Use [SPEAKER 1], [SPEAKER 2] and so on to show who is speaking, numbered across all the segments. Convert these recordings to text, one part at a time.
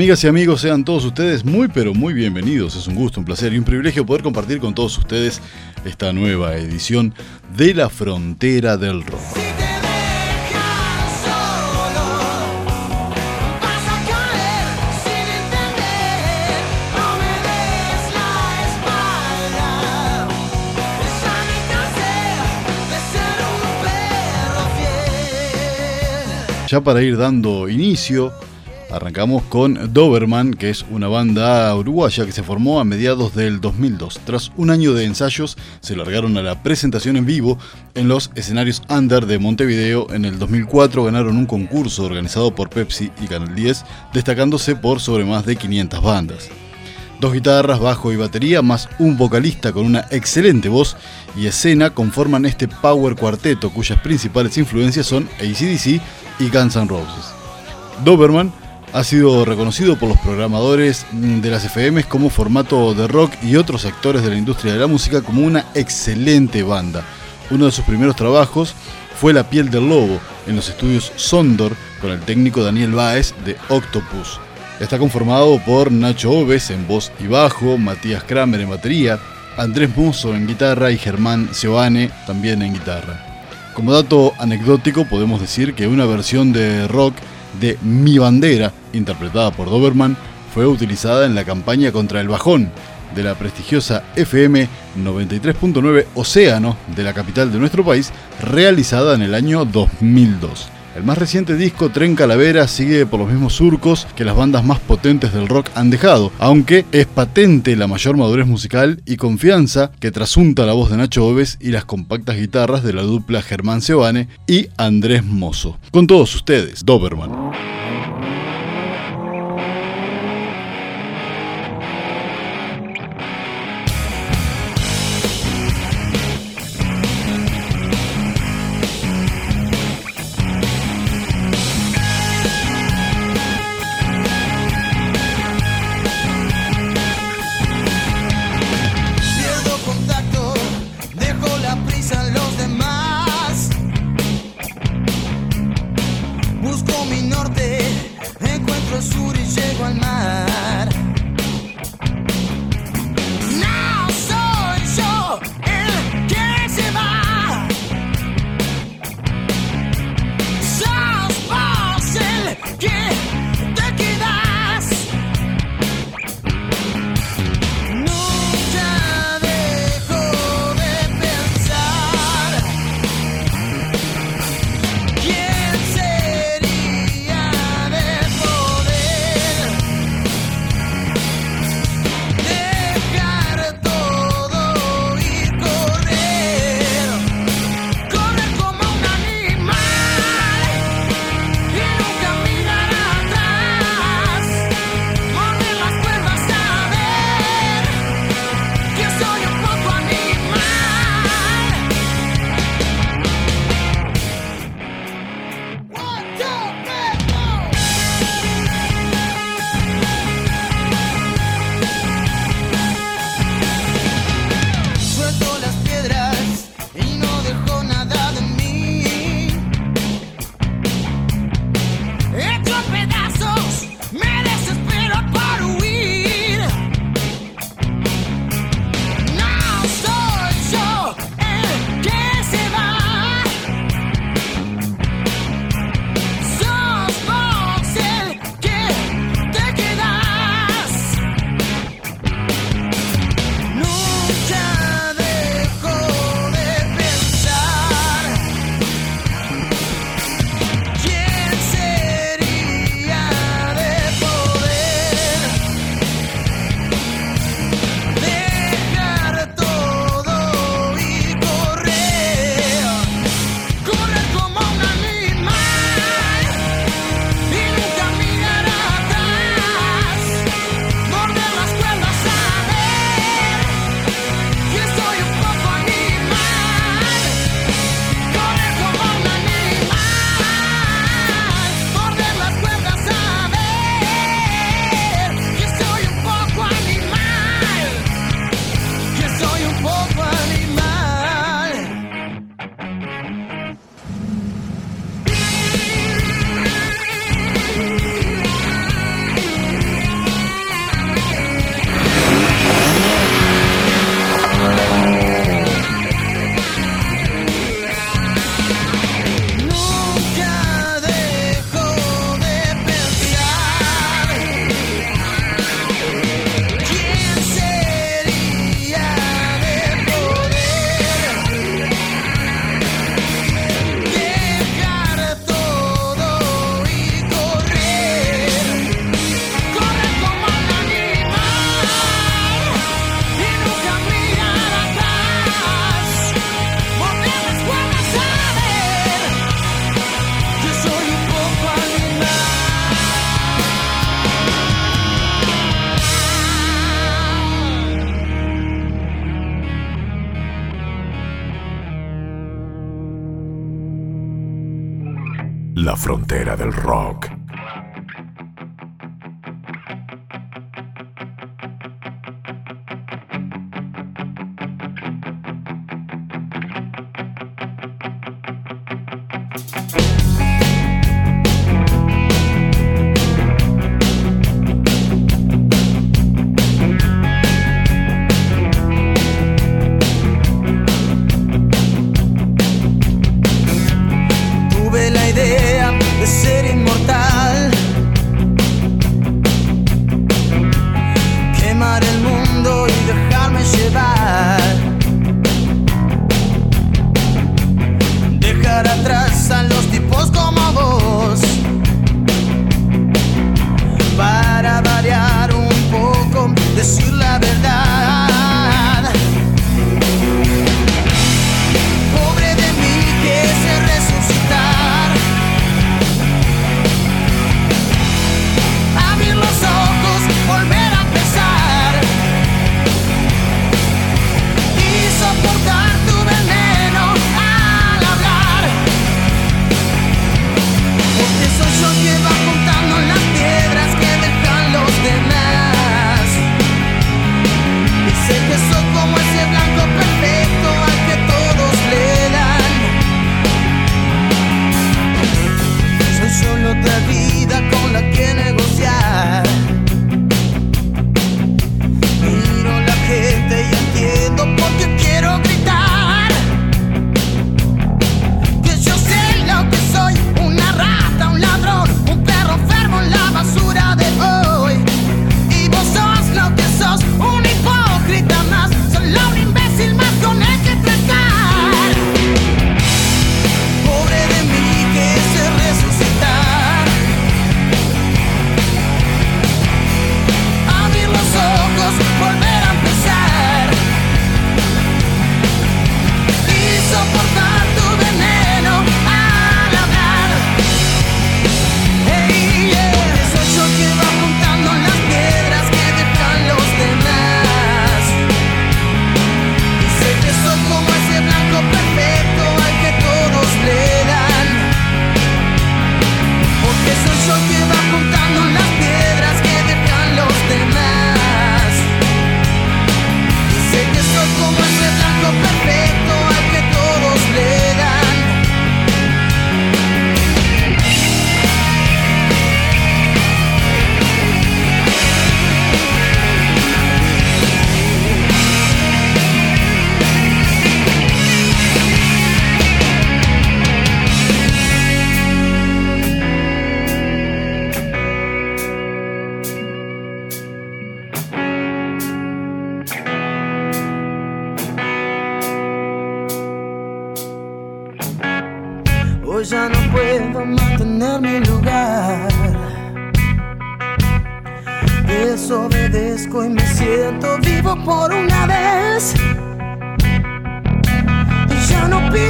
[SPEAKER 1] Amigas y amigos, sean todos ustedes muy pero muy bienvenidos. Es un gusto, un placer y un privilegio poder compartir con todos ustedes esta nueva edición de La Frontera del Rock. Ya para ir dando inicio Arrancamos con Doberman, que es una banda uruguaya que se formó a mediados del 2002. Tras un año de ensayos, se largaron a la presentación en vivo en los escenarios Under de Montevideo. En el 2004 ganaron un concurso organizado por Pepsi y Canal 10, destacándose por sobre más de 500 bandas. Dos guitarras, bajo y batería, más un vocalista con una excelente voz y escena conforman este power cuarteto cuyas principales influencias son ACDC y Guns N' Roses. Doberman ha sido reconocido por los programadores de las FMs como formato de rock y otros actores de la industria de la música como una excelente banda. Uno de sus primeros trabajos fue La piel del lobo en los estudios Sondor con el técnico Daniel Baez de Octopus. Está conformado por Nacho Oves en voz y bajo, Matías Kramer en batería, Andrés Musso en guitarra y Germán Seoane también en guitarra. Como dato anecdótico podemos decir que una versión de rock de Mi Bandera, interpretada por Doberman, fue utilizada en la campaña contra el bajón de la prestigiosa FM 93.9 Océano de la capital de nuestro país, realizada en el año 2002. El más reciente disco, Tren Calavera, sigue por los mismos surcos que las bandas más potentes del rock han dejado, aunque es patente la mayor madurez musical y confianza que trasunta la voz de Nacho Oves y las compactas guitarras de la dupla Germán Seoane y Andrés Mozo. Con todos ustedes, Doberman.
[SPEAKER 2] Frontera del rock.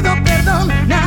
[SPEAKER 2] pido perdón.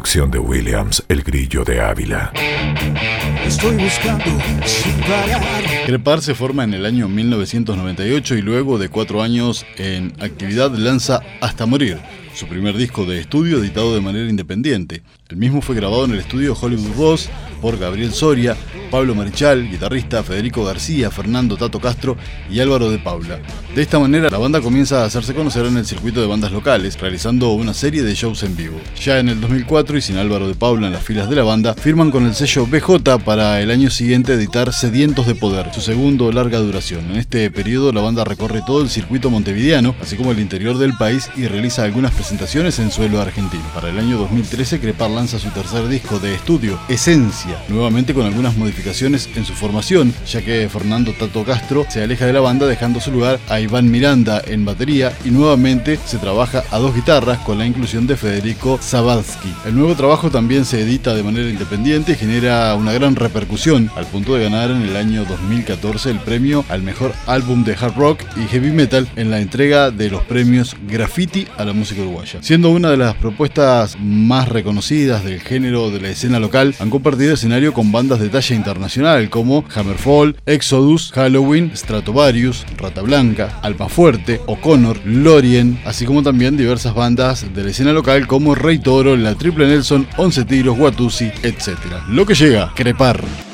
[SPEAKER 2] De Williams, El Grillo de Ávila.
[SPEAKER 1] Estoy buscando Crepar se forma en el año 1998 y luego de cuatro años en actividad lanza Hasta Morir, su primer disco de estudio editado de manera independiente. El mismo fue grabado en el estudio Hollywood Ross por Gabriel Soria, Pablo Marichal, guitarrista, Federico García, Fernando Tato Castro y Álvaro de Paula. De esta manera, la banda comienza a hacerse conocer en el circuito de bandas locales, realizando una serie de shows en vivo. Ya en el 2004, y sin Álvaro de Paula en las filas de la banda, firman con el sello BJ para el año siguiente editar Sedientos de Poder, su segundo larga duración. En este periodo, la banda recorre todo el circuito montevideano, así como el interior del país, y realiza algunas presentaciones en suelo argentino. Para el año 2013, Crepar lanza su tercer disco de estudio, Esencia, nuevamente con algunas modificaciones en su formación, ya que Fernando Tato Castro se aleja de la banda dejando su lugar a Iván Miranda en batería y nuevamente se trabaja a dos guitarras con la inclusión de Federico Zabadsky. El nuevo trabajo también se edita de manera independiente y genera una gran repercusión al punto de ganar en el año 2014 el premio al mejor álbum de hard rock y heavy metal en la entrega de los premios Graffiti a la música uruguaya. Siendo una de las propuestas más reconocidas del género de la escena local, han compartido escenario con bandas de talla internacional como Hammerfall, Exodus, Halloween, Stratovarius, Rata Blanca, Almafuerte, O'Connor, Lorien, así como también diversas bandas de la escena local como Rey Toro, La Triple Nelson, Once Tiros, Watusi, etc. Lo que llega, Crepar.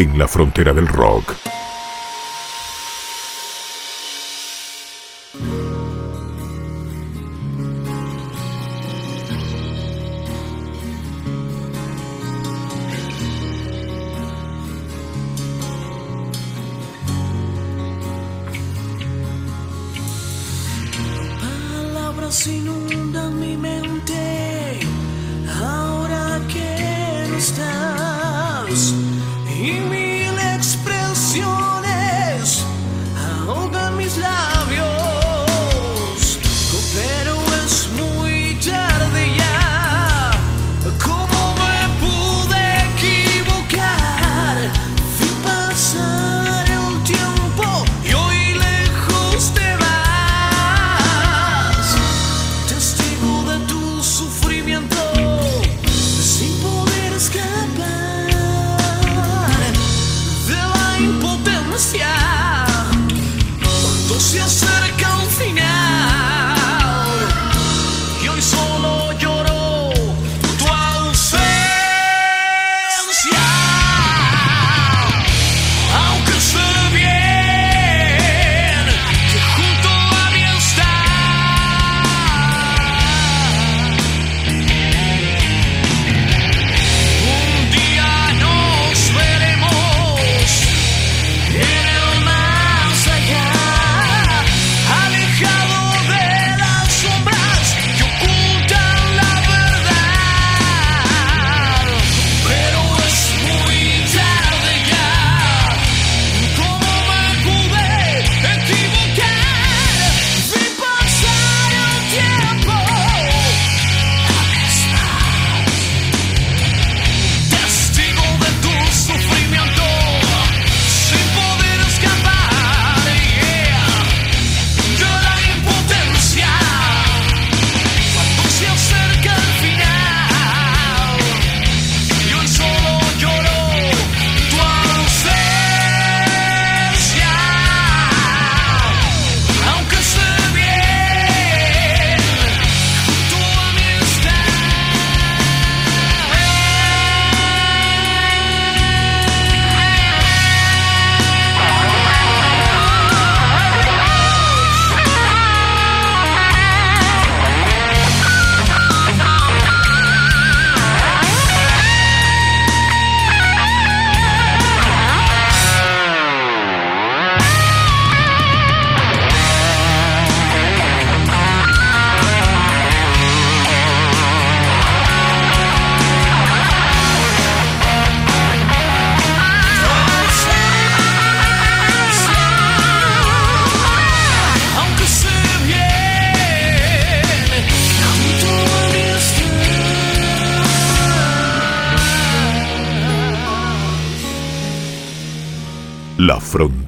[SPEAKER 2] En la frontera del rock.
[SPEAKER 3] mi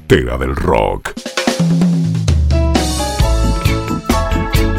[SPEAKER 2] del rock.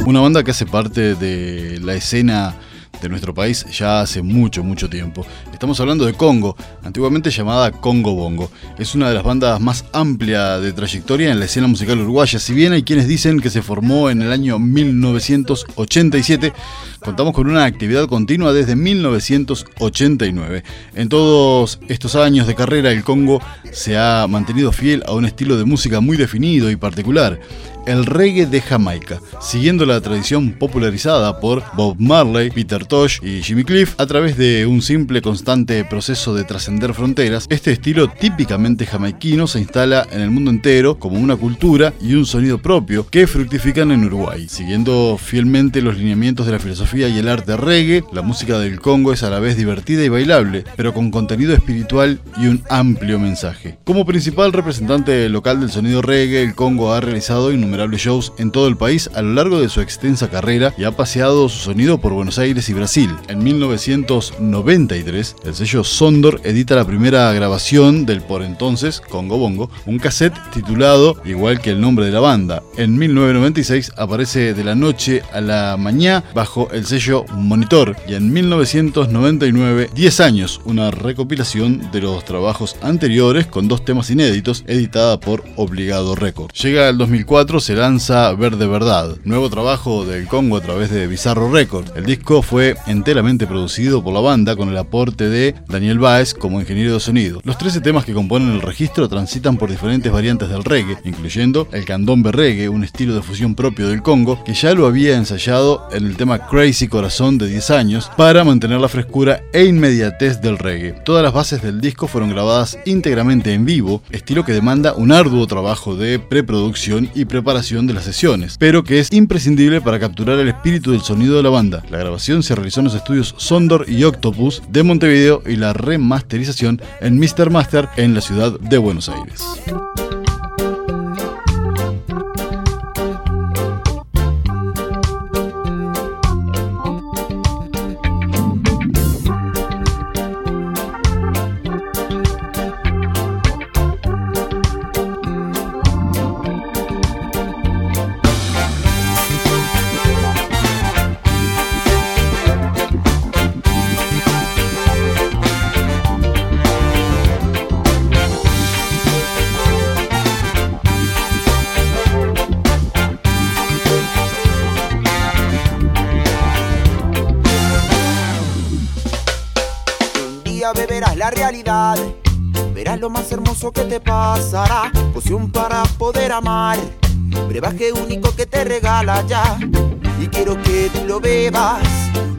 [SPEAKER 1] Una banda que hace parte de la escena de nuestro país ya hace mucho, mucho tiempo. Estamos hablando de Congo, antiguamente llamada Congo Bongo. Es una de las bandas más amplias de trayectoria en la escena musical uruguaya. Si bien hay quienes dicen que se formó en el año 1987, contamos con una actividad continua desde 1989. En todos estos años de carrera, el Congo se ha mantenido fiel a un estilo de música muy definido y particular el reggae de Jamaica, siguiendo la tradición popularizada por Bob Marley, Peter Tosh y Jimmy Cliff a través de un simple constante proceso de trascender fronteras. Este estilo típicamente jamaiquino se instala en el mundo entero como una cultura y un sonido propio que fructifican en Uruguay. Siguiendo fielmente los lineamientos de la filosofía y el arte reggae, la música del Congo es a la vez divertida y bailable, pero con contenido espiritual y un amplio mensaje. Como principal representante local del sonido reggae, el Congo ha realizado innumerables shows en todo el país a lo largo de su extensa carrera y ha paseado su sonido por Buenos Aires y Brasil. En 1993, el sello Sondor edita la primera grabación del por entonces Congo Bongo, un cassette titulado igual que el nombre de la banda. En 1996 aparece De la noche a la mañana bajo el sello Monitor y en 1999, 10 años, una recopilación de los trabajos anteriores con dos temas inéditos editada por Obligado Records. Llega el 2004 se lanza Verde Verdad, nuevo trabajo del Congo a través de Bizarro Records. El disco fue enteramente producido por la banda con el aporte de Daniel Baez como ingeniero de sonido. Los 13 temas que componen el registro transitan por diferentes variantes del reggae, incluyendo el candombe reggae, un estilo de fusión propio del Congo, que ya lo había ensayado en el tema Crazy Corazón de 10 años para mantener la frescura e inmediatez del reggae. Todas las bases del disco fueron grabadas íntegramente en vivo, estilo que demanda un arduo trabajo de preproducción y preparación de las sesiones, pero que es imprescindible para capturar el espíritu del sonido de la banda. La grabación se realizó en los estudios Sondor y Octopus de Montevideo y la remasterización en Mr. Master en la ciudad de Buenos Aires.
[SPEAKER 3] Que te pasará, poción para poder amar, brebaje único que te regala ya. Y quiero que tú lo bebas,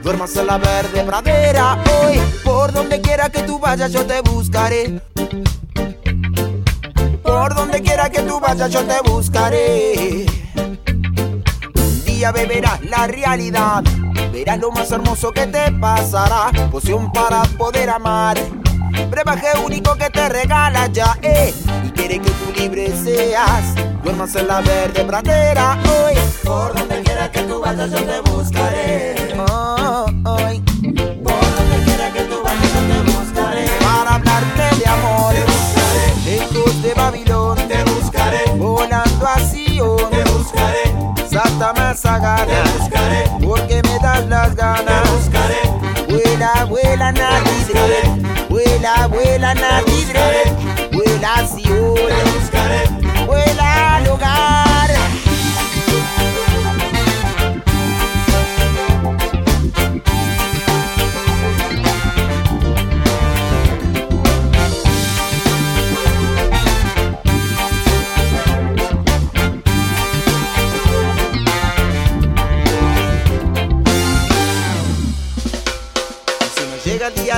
[SPEAKER 3] duermas en la verde pradera hoy. Por donde quiera que tú vayas, yo te buscaré. Por donde quiera que tú vayas, yo te buscaré. Un día beberás la realidad, verás lo más hermoso que te pasará, poción para poder amar brebaje único que te regala ya, eh. Y quiere que tú libre seas, duermas en la verde pradera hoy. Por donde quiera que tú vayas, yo te buscaré. Oh, hoy. Por donde quiera que tú vayas, yo te buscaré. Para hablarte de amor, te buscaré. Lejos de Babilón, te buscaré. Volando a Sion, te buscaré. Santa te buscaré. Porque me das las ganas, te buscaré. Vuela, vuela, nadie Vuela, vuela, Natidre. Vuela, Sion. Vuela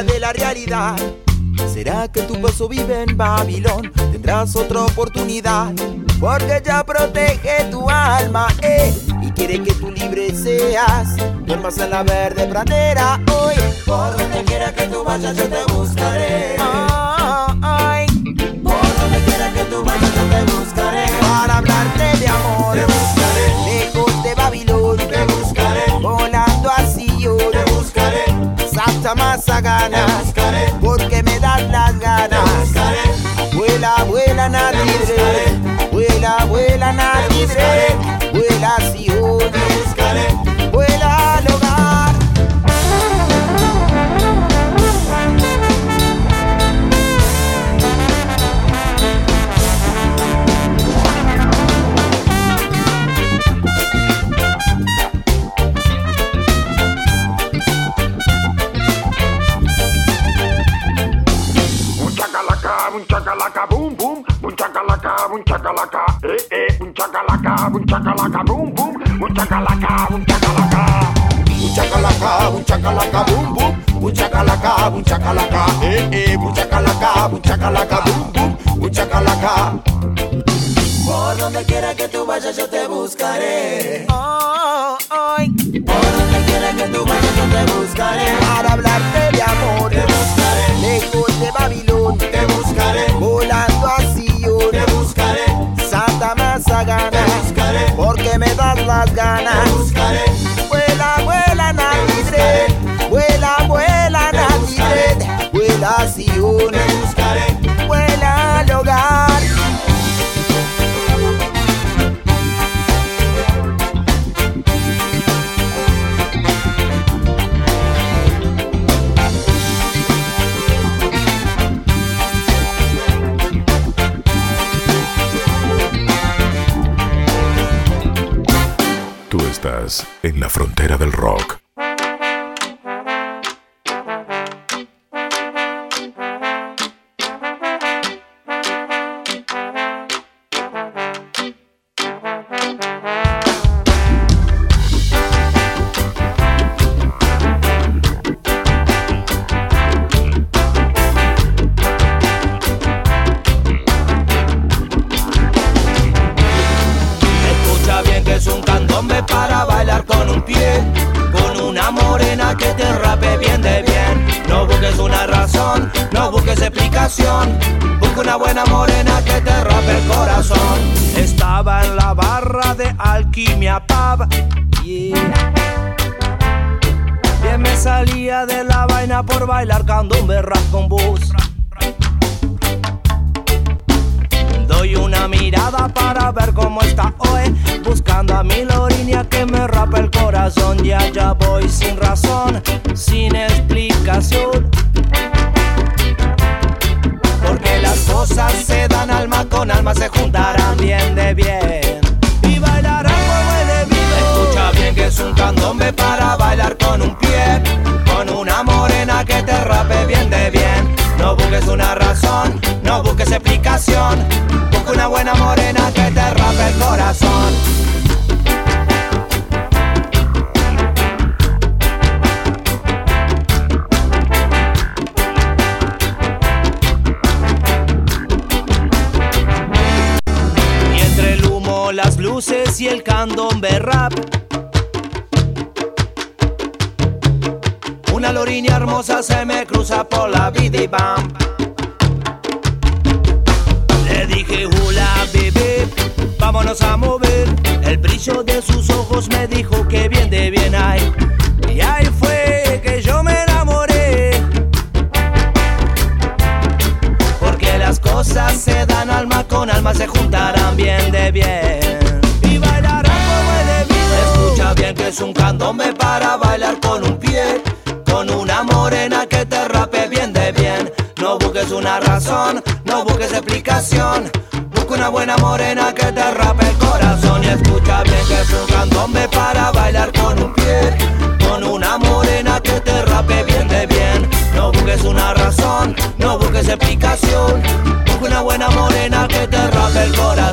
[SPEAKER 3] de la realidad ¿Será que tu paso vive en Babilón? Tendrás otra oportunidad, porque ya protege tu alma, eh, y quiere que tú libre seas. Duermas en la verde pradera hoy. Por donde quiera que tú vayas, yo te buscaré. ay. Por donde quiera que tú vayas, yo te buscaré. Santa más buscaré. Oh, oh. Por donde quiera que tú vayas yo te buscaré. Para hablarte de amor te buscaré. Lejos de Babilón te buscaré. Volando así ganas. Porque me das las ganas. Vuela, vuela, Natidred. Vuela, vuela, Natidred. Vuela, Sion. hombre para bailar
[SPEAKER 2] con un pie, con una
[SPEAKER 4] morena que te rape bien de bien. No busques una razón, no busques
[SPEAKER 3] explicación, busca una buena morena que te rape el corazón.
[SPEAKER 4] Estaba en la barra de Alquimia Pub. Yeah. Bien me salía de la vaina por bailar candombe rap con vos. Doy una mirada para ver cómo está hoy Buscando a mi lorinia que me rapa el corazón. Y allá voy sin razón, sin explicación. Porque las cosas se dan alma con alma Se juntarán bien de bien. Y bailarán como debido Escucha bien que es un candombe para bailar con un pie Con una morena que te rape bien de bien No busques una razón, no busques explicación una buena morena que te rape el corazón. Y entre el humo, las luces y el candombe rap. Loriña hermosa se me cruza por la vida y bam. vámonos a mover. El brillo de sus ojos me dijo que bien de bien hay. Y ahí fue que yo me enamoré. Porque las cosas se dan alma con alma, se juntarán bien de bien. Y bailarán como el debido. Escucha bien que es un candombe para bailar con un pie. Con una morena que te rape bien de bien. No busques una razón, no busques explicación una buena morena que te rape el corazón y escucha bien que es un candombe para bailar con un pie. Con una morena que te rape bien de bien. No busques una razón, no busques explicación. Busca una buena morena que te rape el corazón.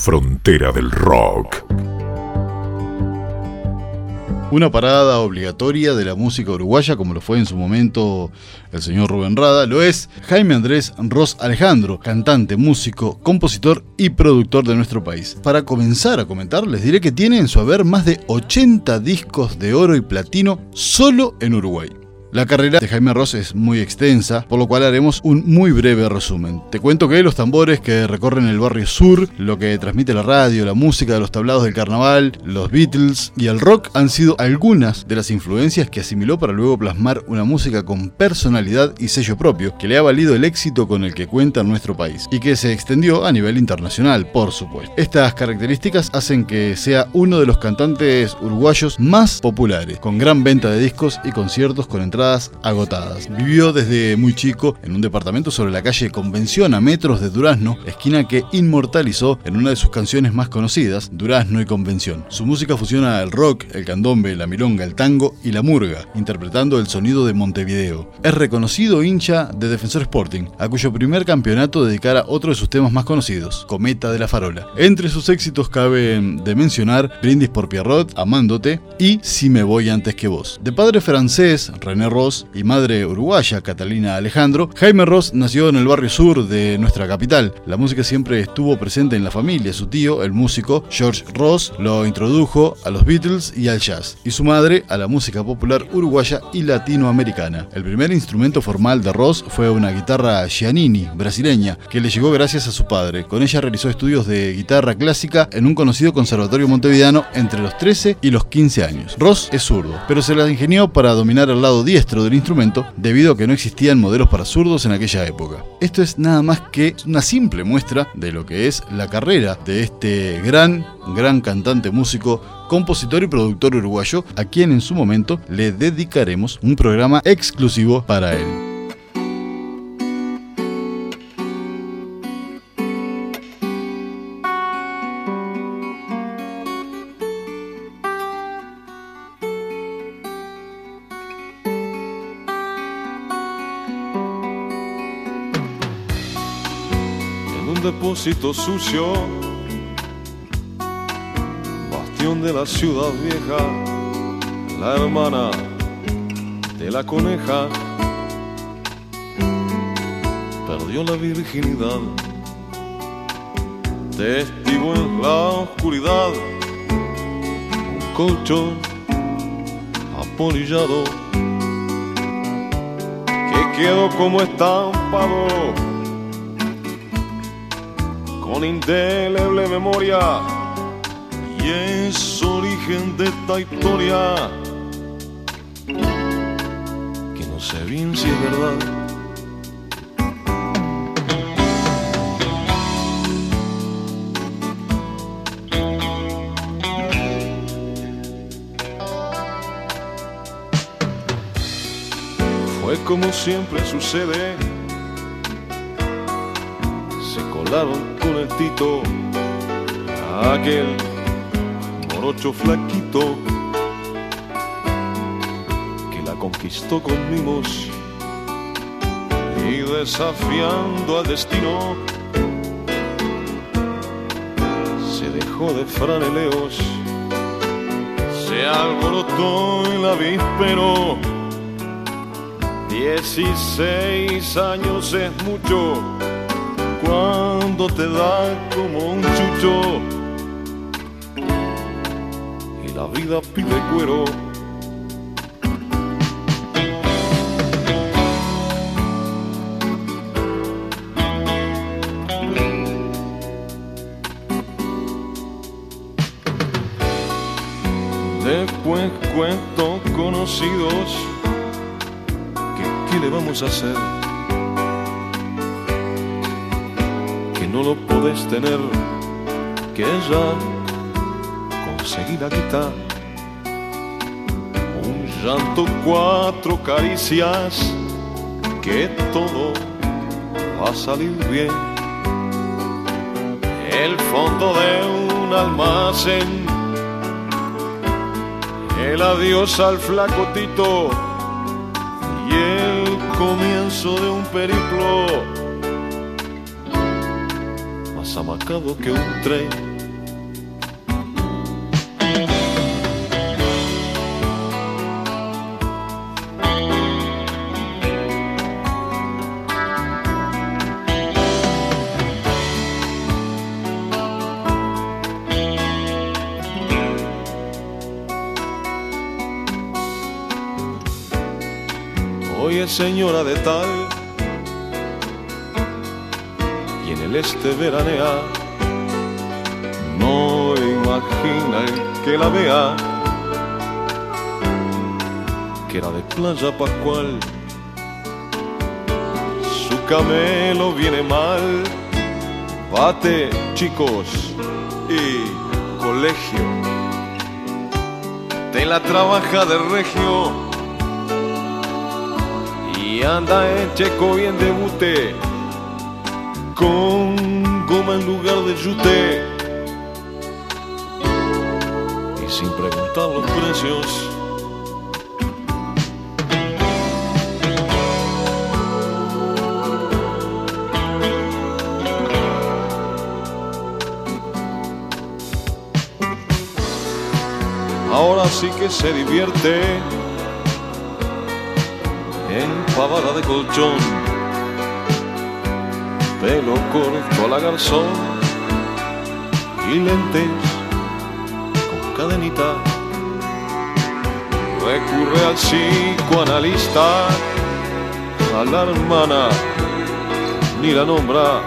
[SPEAKER 2] Frontera del rock.
[SPEAKER 1] Una parada obligatoria de la música uruguaya, como lo fue en su momento el señor Rubén Rada, lo es Jaime Andrés Ros Alejandro, cantante, músico, compositor y productor de nuestro país. Para comenzar a comentar, les diré que tiene en su haber más de 80 discos de oro y platino solo en Uruguay. La carrera de Jaime Ross es muy extensa, por lo cual haremos un muy breve resumen. Te cuento que los tambores que recorren el barrio sur, lo que transmite la radio, la música de los tablados del carnaval, los Beatles y el rock han sido algunas de las influencias que asimiló para luego plasmar una música con personalidad y sello propio, que le ha valido el éxito con el que cuenta nuestro país y que se extendió a nivel internacional, por supuesto. Estas características hacen que sea uno de los cantantes uruguayos más populares, con gran venta de discos y conciertos con entradas agotadas. Vivió desde muy chico en un departamento sobre la calle Convención a metros de Durazno, esquina que inmortalizó en una de sus canciones más conocidas, Durazno y Convención. Su música fusiona el rock, el candombe, la milonga, el tango y la murga, interpretando el sonido de Montevideo. Es reconocido hincha de Defensor Sporting, a cuyo primer campeonato dedicara otro de sus temas más conocidos, Cometa de la Farola. Entre sus éxitos cabe de mencionar Brindis por Pierrot, Amándote y Si me voy antes que vos. De padre francés, René Ross y madre uruguaya Catalina Alejandro, Jaime Ross nació en el barrio sur de nuestra capital. La música siempre estuvo presente en la familia. Su tío, el músico George Ross, lo introdujo a los Beatles y al jazz, y su madre a la música popular uruguaya y latinoamericana. El primer instrumento formal de Ross fue una guitarra Giannini, brasileña, que le llegó gracias a su padre. Con ella realizó estudios de guitarra clásica en un conocido conservatorio montevideano entre los 13 y los 15 años. Ross es zurdo, pero se la ingenió para dominar el lado 10 del instrumento debido a que no existían modelos para zurdos en aquella época. Esto es nada más que una simple muestra de lo que es la carrera de este gran, gran cantante músico compositor y productor uruguayo, a quien en su momento le dedicaremos un programa exclusivo para él.
[SPEAKER 5] Un depósito sucio, bastión de la ciudad vieja, la hermana de la coneja. Perdió la virginidad, testigo en la oscuridad, un colchón apolillado que quedó como estampado con indeleble memoria y es origen de esta historia que no sé bien si es verdad. Fue como siempre sucede, se colaron aquel morocho flaquito que la conquistó con mimos y desafiando al destino se dejó de franeleos, se alborotó en la víspero. Dieciséis años es mucho cuando te da como un chucho y la vida pide cuero. Después cuento conocidos que qué le vamos a hacer que ella conseguí la quita un llanto cuatro caricias que todo va a salir bien. El fondo de un almacén el adiós al flaco Tito y el comienzo de un periplo más amacado que un tren. Señora de tal y en el este veranea. No imagina el que la vea que era de playa pascual. Su camelo viene mal. Bate, chicos, y colegio. Te la trabaja de regio y anda en checo y en debute con goma en lugar de yute y sin preguntar los precios. Ahora sí que se divierte en pavada de colchón, pelo corto a la garzón y lentes con cadenita. Recurre al psicoanalista, a la hermana, ni la nombra,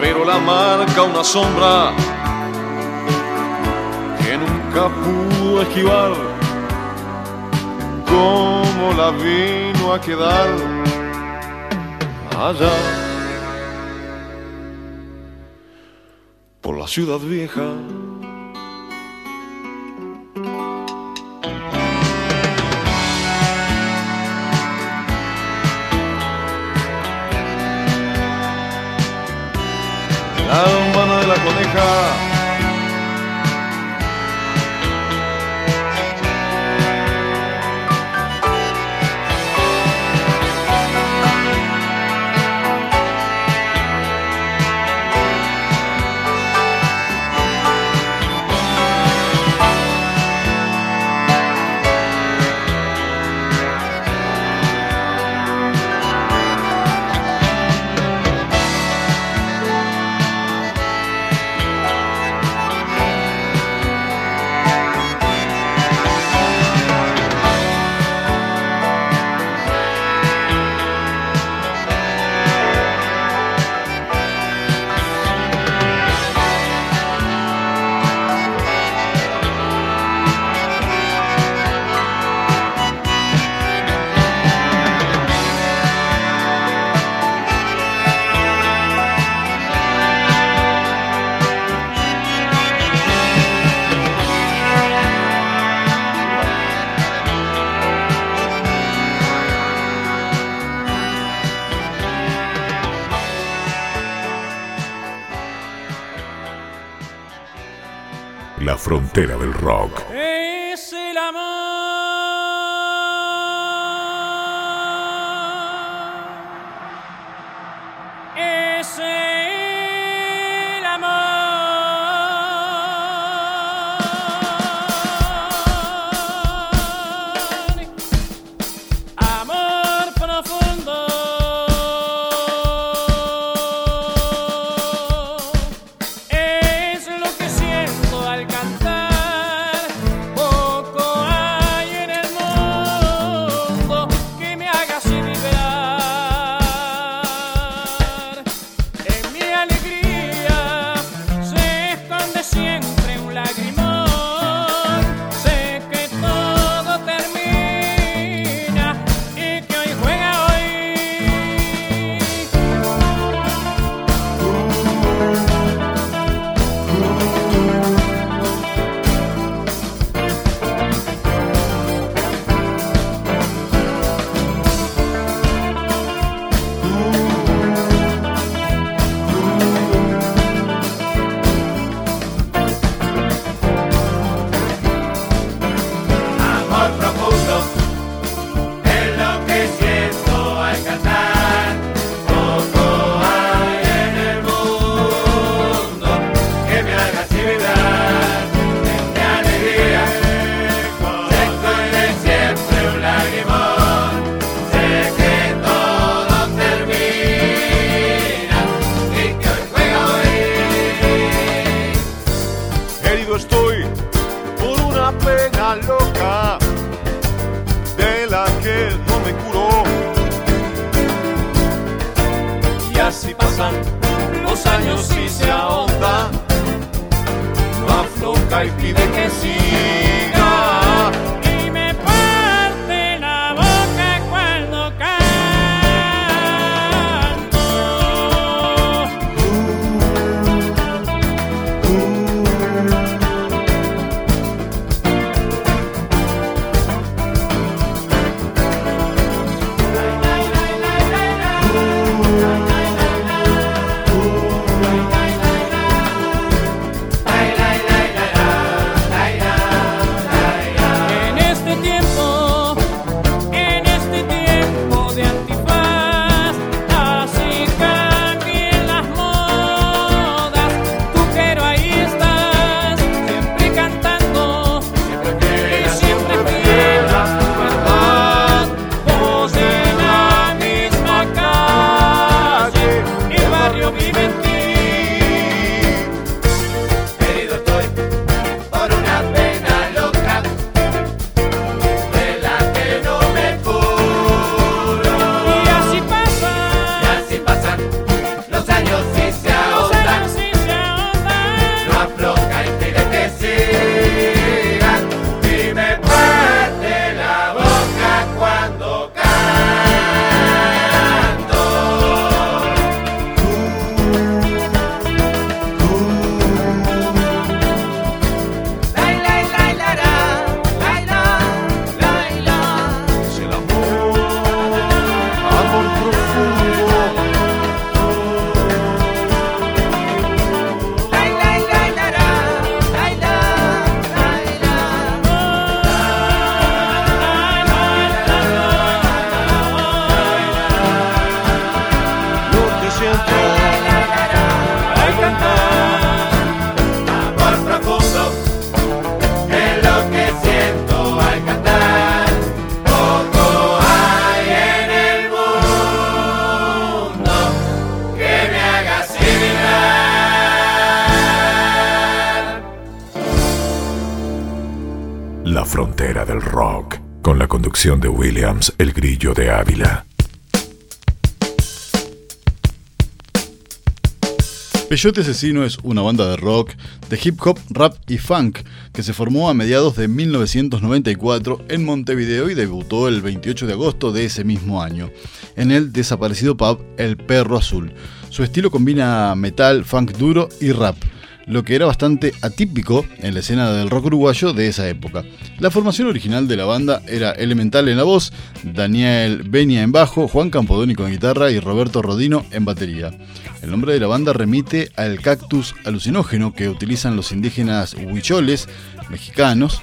[SPEAKER 5] pero la marca una sombra que nunca pudo esquivar cómo la vino a quedar allá por la ciudad vieja.
[SPEAKER 6] Rock.
[SPEAKER 1] Peyote Asesino es una banda de rock, de hip hop, rap y funk que se formó a mediados de 1994 en Montevideo y debutó el 28 de agosto de ese mismo año en el desaparecido pub El Perro Azul. Su estilo combina metal, funk duro y rap. lo que era bastante atípico en la escena del rock uruguayo de esa época. La formación original de la banda era Elemental en la voz, Daniel Benia en bajo, Juan Campodónico en guitarra y Roberto Rodino en batería. El nombre de la banda remite al cactus alucinógeno que utilizan los indígenas huicholes mexicanos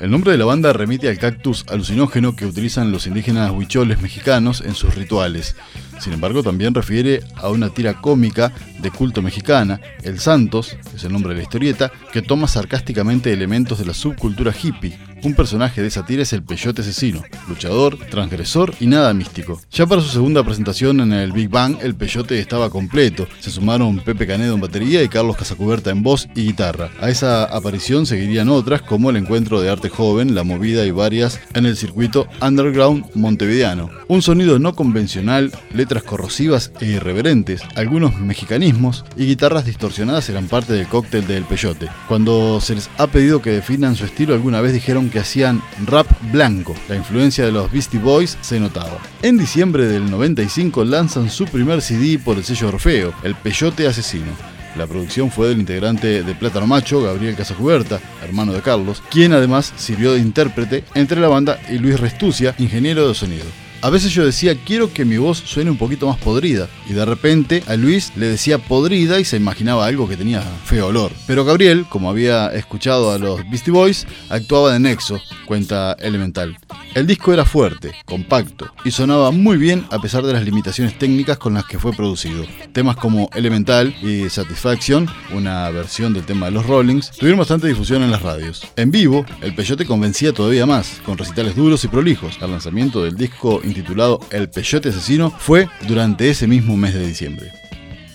[SPEAKER 1] el nombre de la banda remite al cactus alucinógeno que utilizan los indígenas huicholes mexicanos en sus rituales. Sin embargo, también refiere a una tira cómica de culto mexicana, El Santos, es el nombre de la historieta, que toma sarcásticamente elementos de la subcultura hippie, un personaje de esa tira es el Peyote Asesino, luchador, transgresor y nada místico. Ya para su segunda presentación en el Big Bang, el Peyote estaba completo. Se sumaron Pepe Canedo en batería y Carlos Casacuberta en voz y guitarra. A esa aparición seguirían otras como el Encuentro de Arte Joven, La Movida y varias en el circuito underground montevideano. Un sonido no convencional, letras corrosivas e irreverentes, algunos mexicanismos y guitarras distorsionadas eran parte del cóctel del Peyote. Cuando se les ha pedido que definan su estilo, alguna vez dijeron que hacían rap blanco. La influencia de los Beastie Boys se notaba. En diciembre del 95 lanzan su primer CD por el sello Orfeo, El Peyote Asesino. La producción fue del integrante de Plátano Macho, Gabriel Casacuberta, hermano de Carlos, quien además sirvió de intérprete entre la banda y Luis Restucia, ingeniero de sonido. A veces yo decía, quiero que mi voz suene un poquito más podrida. Y de repente a Luis le decía podrida y se imaginaba algo que tenía feo olor. Pero Gabriel, como había escuchado a los Beastie Boys, actuaba de nexo, cuenta Elemental. El disco era fuerte, compacto y sonaba muy bien a pesar de las limitaciones técnicas con las que fue producido. Temas como Elemental y Satisfaction, una versión del tema de los Rollings, tuvieron bastante difusión en las radios. En vivo, el Peyote convencía todavía más, con recitales duros y prolijos. Al lanzamiento del disco intitulado El Peyote Asesino fue durante ese mismo mes de diciembre.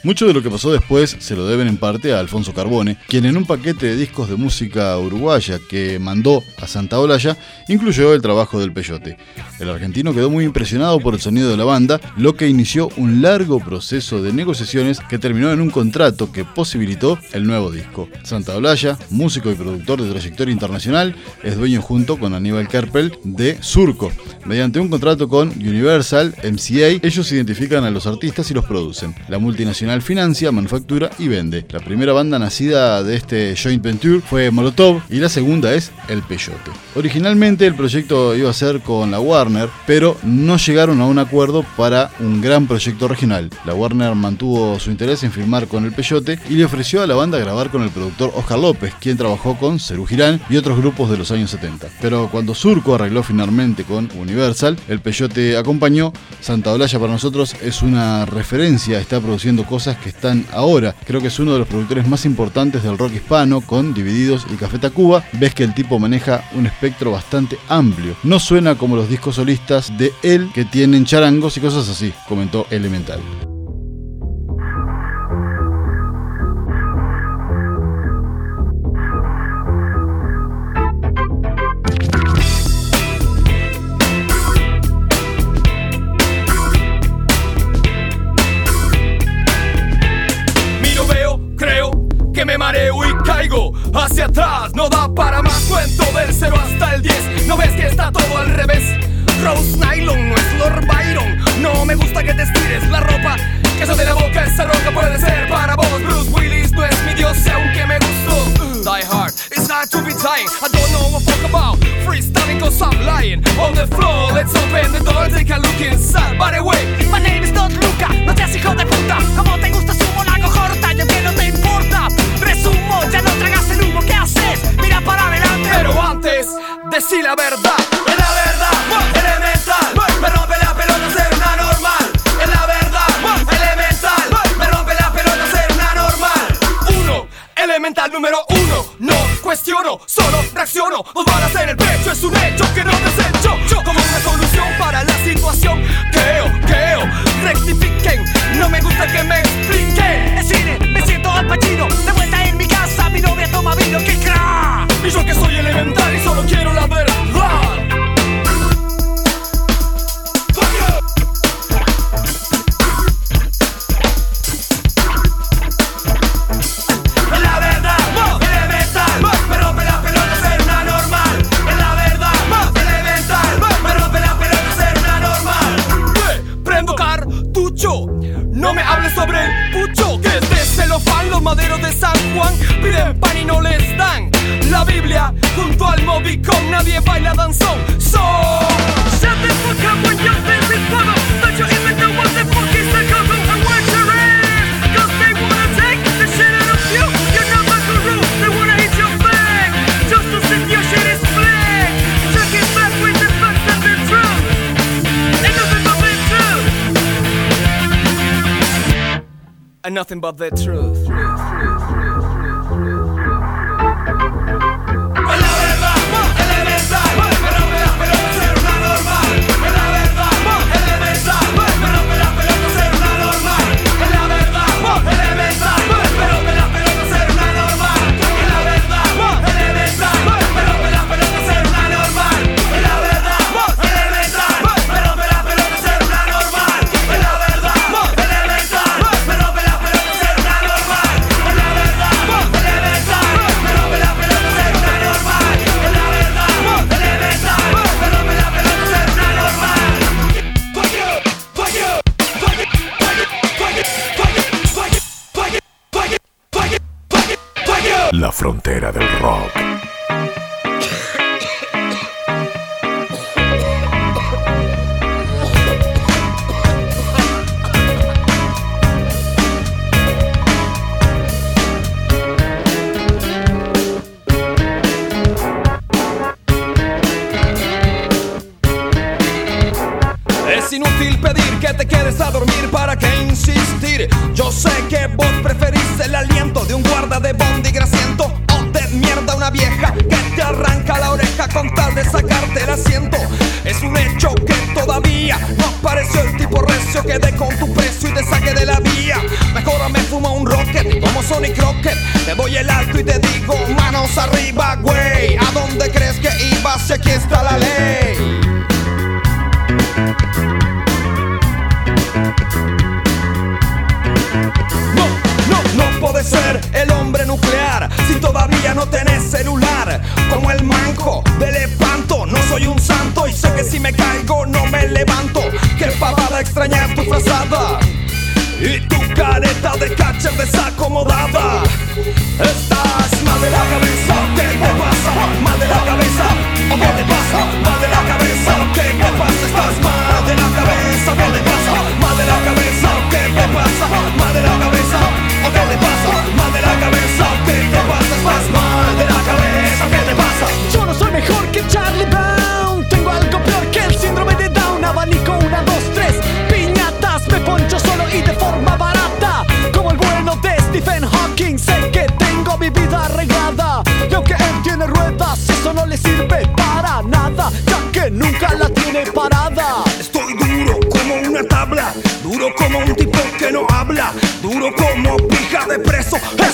[SPEAKER 1] Mucho de lo que pasó después se lo deben en parte a Alfonso Carbone, quien en un paquete de discos de música uruguaya que mandó a Santa Olalla incluyó el trabajo del Peyote. El argentino quedó muy impresionado por el sonido de la banda, lo que inició un largo proceso de negociaciones que terminó en un contrato que posibilitó el nuevo disco. Santa Olalla, músico y productor de trayectoria internacional, es dueño junto con Aníbal Kerpel de Surco. Mediante un contrato con Universal MCA, ellos identifican a los artistas y los producen. La multinacional financia, manufactura y vende. La primera banda nacida de este joint venture fue Molotov y la segunda es El Peyote. Originalmente el proyecto iba a ser con la Warner, pero no llegaron a un acuerdo para un gran proyecto regional. La Warner mantuvo su interés en firmar con El Peyote y le ofreció a la banda grabar con el productor Oscar López, quien trabajó con Cerú Girán y otros grupos de los años 70. Pero cuando Surco arregló finalmente con Universal, El Peyote acompañó. Santa Olalla para nosotros es una referencia, está produciendo cosas que están ahora. Creo que es uno de los productores más importantes del rock hispano, con Divididos y Café Tacuba. Ves que el tipo maneja un espectro bastante amplio. No suena como los discos solistas de él que tienen charangos y cosas así, comentó Elemental.
[SPEAKER 7] Hacia atrás, no da para más cuento del 0 hasta el 10. ¿No ves que está todo al revés? Rose Nylon no es Lord Byron. No me gusta que te estires la ropa. Que de la boca esa roca puede ser para vos. Bruce Willis no es mi dios, aunque me gustó. Die hard, it's hard to be dying. I don't know what fuck about freestyling cause I'm lying on the floor. Let's open the door, take a look inside. By the way, my name is Don Luca. No te has hijo de puta. Como te gusta su la corta, yo que no te importa. Resumo, ya no tragas el humo, ¿qué haces? Mira para adelante. Pero antes, decí la verdad. Es la verdad, elemental. Me rompe la pelota ser una normal. Es la verdad, elemental. Me rompe la pelota ser una normal. Uno, elemental número uno. No cuestiono, solo reacciono. Dos balas en el pecho es un hecho que no nothing but the truth. truth, truth. la frontera del
[SPEAKER 8] rock.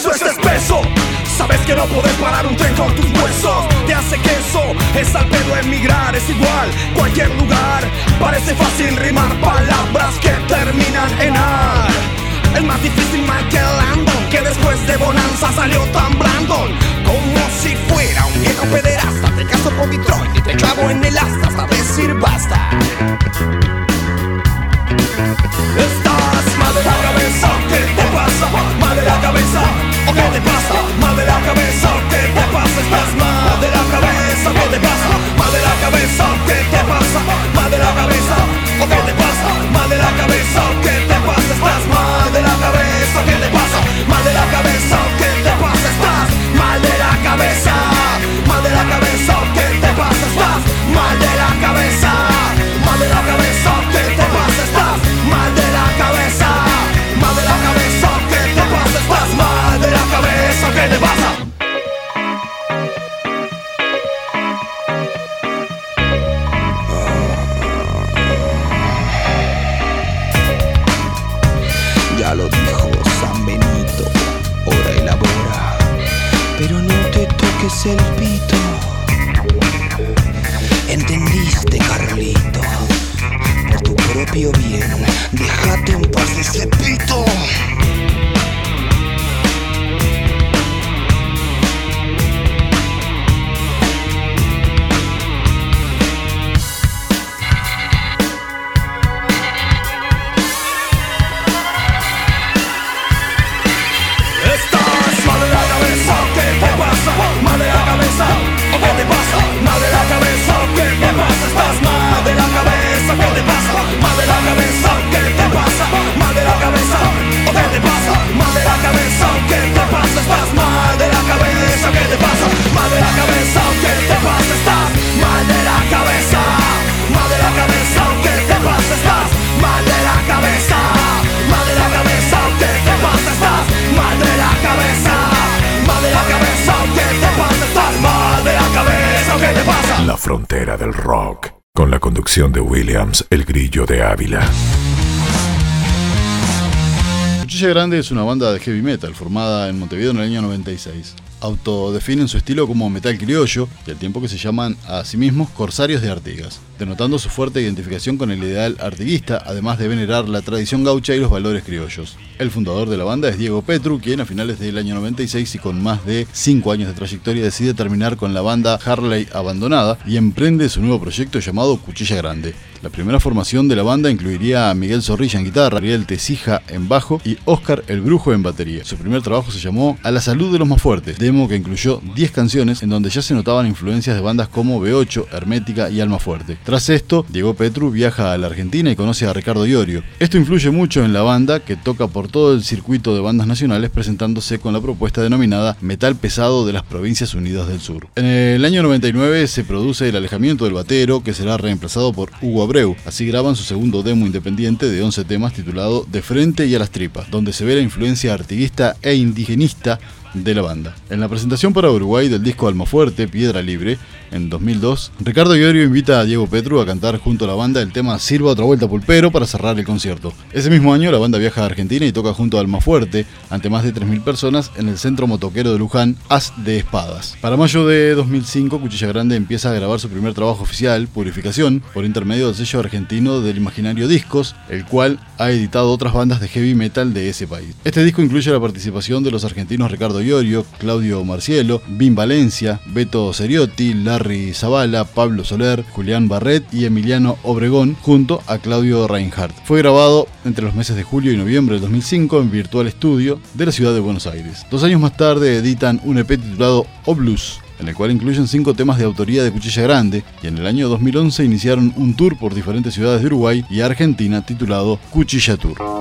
[SPEAKER 8] eso
[SPEAKER 7] es espeso. Sabes que no podés parar un tren con tus huesos. Te hace queso, es al pedo emigrar, es igual, cualquier lugar. Parece fácil rimar palabras que terminan en ar. El más difícil Michael Landon, que después de Bonanza salió tan Brandon. Como si fuera un viejo pederasta, te caso por Detroit y te clavo en el asta hasta decir basta. ¿Qué te pasa? Mal de la cabeza. Qué te pasa? Mal de la cabeza. ¿Qué te pasa? Estás mal de la cabeza. ¿Qué te pasa? Mal de la cabeza. ¿Qué te pasa? Mal de la cabeza.
[SPEAKER 2] Conducción de Williams, el grillo de Ávila.
[SPEAKER 1] Cuchilla Grande es una banda de heavy metal formada en Montevideo en el año 96 autodefinen su estilo como metal criollo y al tiempo que se llaman a sí mismos corsarios de Artigas, denotando su fuerte identificación con el ideal artiguista, además de venerar la tradición gaucha y los valores criollos. El fundador de la banda es Diego Petru, quien a finales del año 96 y con más de 5 años de trayectoria decide terminar con la banda Harley abandonada y emprende su nuevo proyecto llamado Cuchilla Grande. La primera formación de la banda incluiría a Miguel Zorrilla en guitarra, Ariel Tesija en bajo y Oscar el Brujo en batería. Su primer trabajo se llamó A la salud de los más fuertes, demo que incluyó 10 canciones en donde ya se notaban influencias de bandas como B8, Hermética y Alma Fuerte. Tras esto, Diego Petru viaja a la Argentina y conoce a Ricardo Iorio. Esto influye mucho en la banda que toca por todo el circuito de bandas nacionales presentándose con la propuesta denominada Metal Pesado de las Provincias Unidas del Sur. En el año 99 se produce el alejamiento del batero que será reemplazado por Hugo Así graban su segundo demo independiente de 11 temas titulado De frente y a las tripas, donde se ve la influencia artiguista e indigenista de la banda. En la presentación para Uruguay del disco Almafuerte, Piedra Libre, en 2002, Ricardo Iorio invita a Diego Petru a cantar junto a la banda el tema Sirva otra vuelta pulpero para cerrar el concierto. Ese mismo año la banda viaja a Argentina y toca junto a Almafuerte ante más de 3.000 personas en el centro motoquero de Luján, As de Espadas. Para mayo de 2005, Cuchilla Grande empieza a grabar su primer trabajo oficial, Purificación, por intermedio del sello argentino del Imaginario Discos, el cual ha editado otras bandas de heavy metal de ese país. Este disco incluye la participación de los argentinos Ricardo Iorio, Claudio Marcielo, Bim Valencia, Beto Seriotti, Larry Zavala, Pablo Soler, Julián Barret y Emiliano Obregón, junto a Claudio Reinhardt. Fue grabado entre los meses de julio y noviembre del 2005 en Virtual Studio de la ciudad de Buenos Aires. Dos años más tarde editan un EP titulado Oblus, en el cual incluyen cinco temas de autoría de Cuchilla Grande, y en el año 2011 iniciaron un tour por diferentes ciudades de Uruguay y Argentina titulado Cuchilla Tour.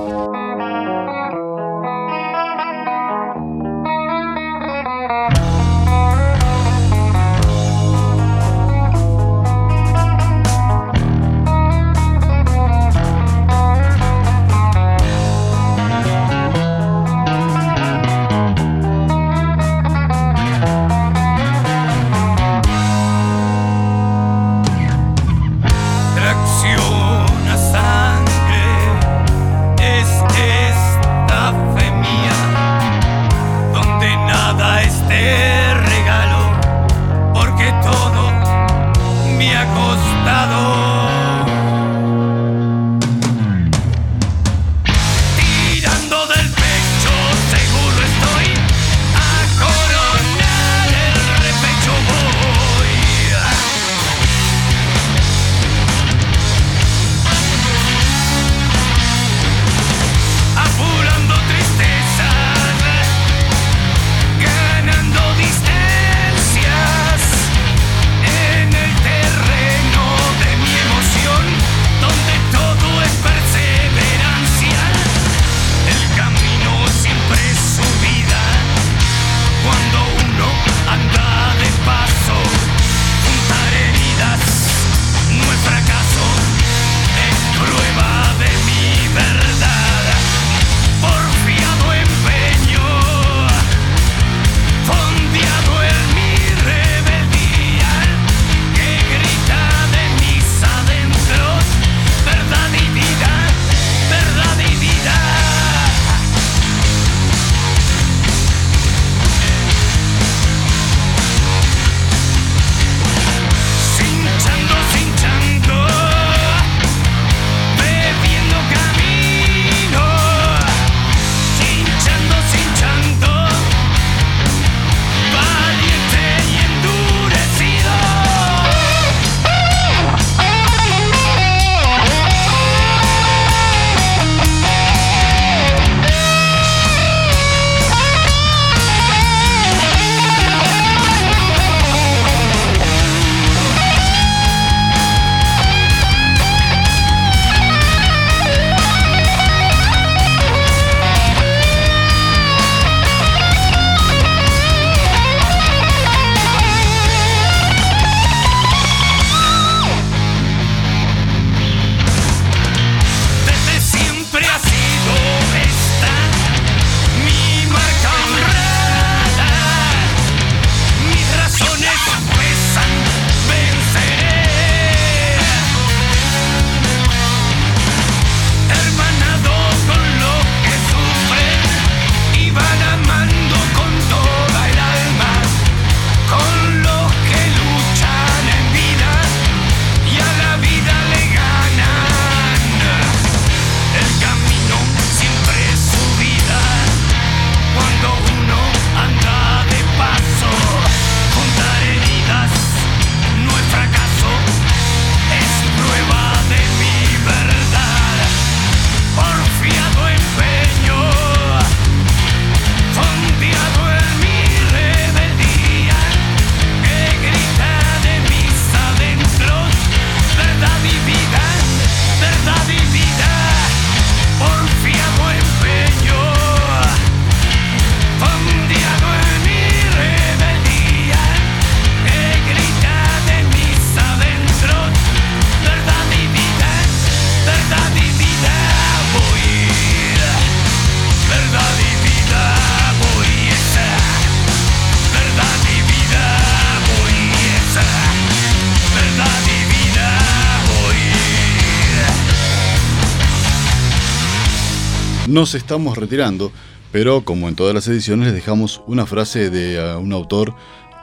[SPEAKER 1] Nos estamos retirando, pero como en todas las ediciones les dejamos una frase de uh, un autor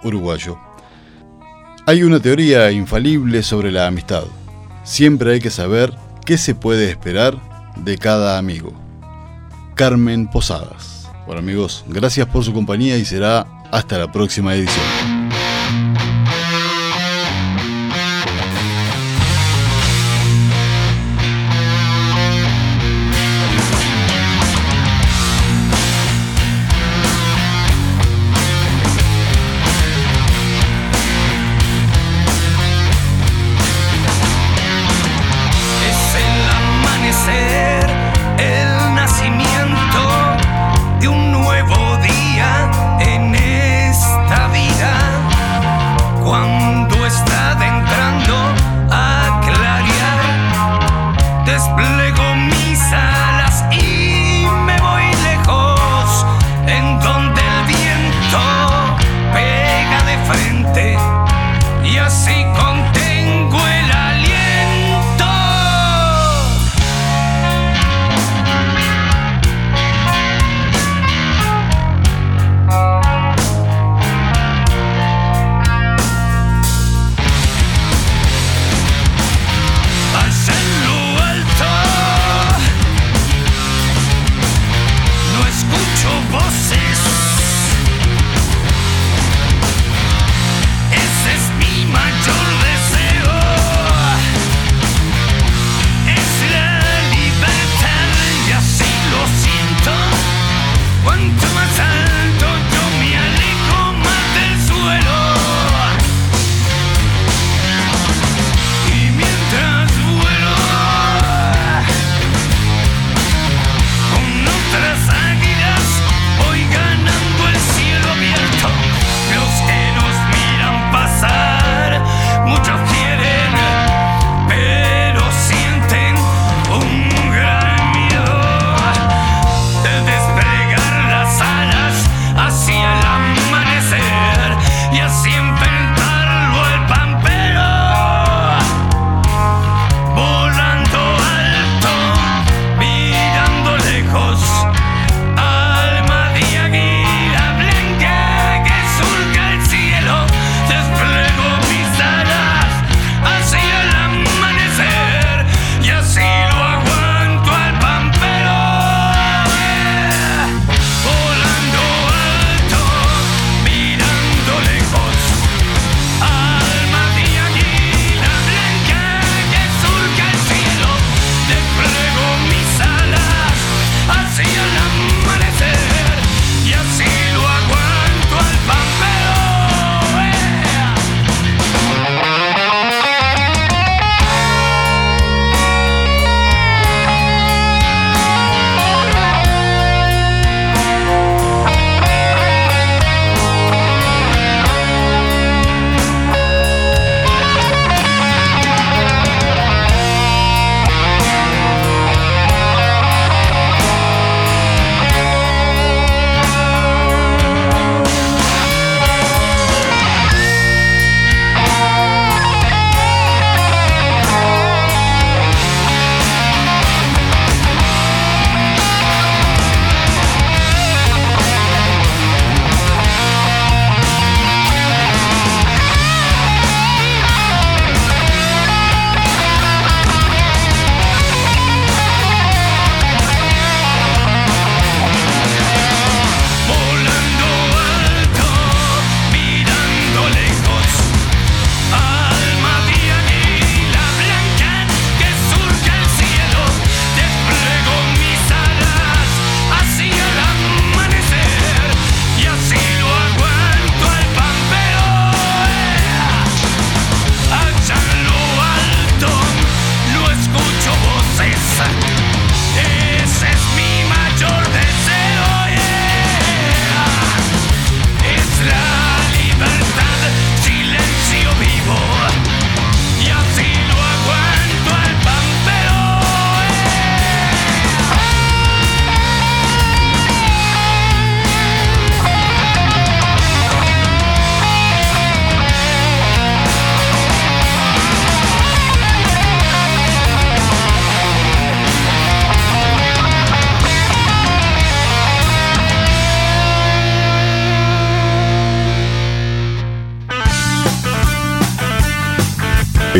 [SPEAKER 1] uruguayo. Hay una teoría infalible sobre la amistad. Siempre hay que saber qué se puede esperar de cada amigo. Carmen Posadas. Bueno amigos, gracias por su compañía y será hasta la próxima edición.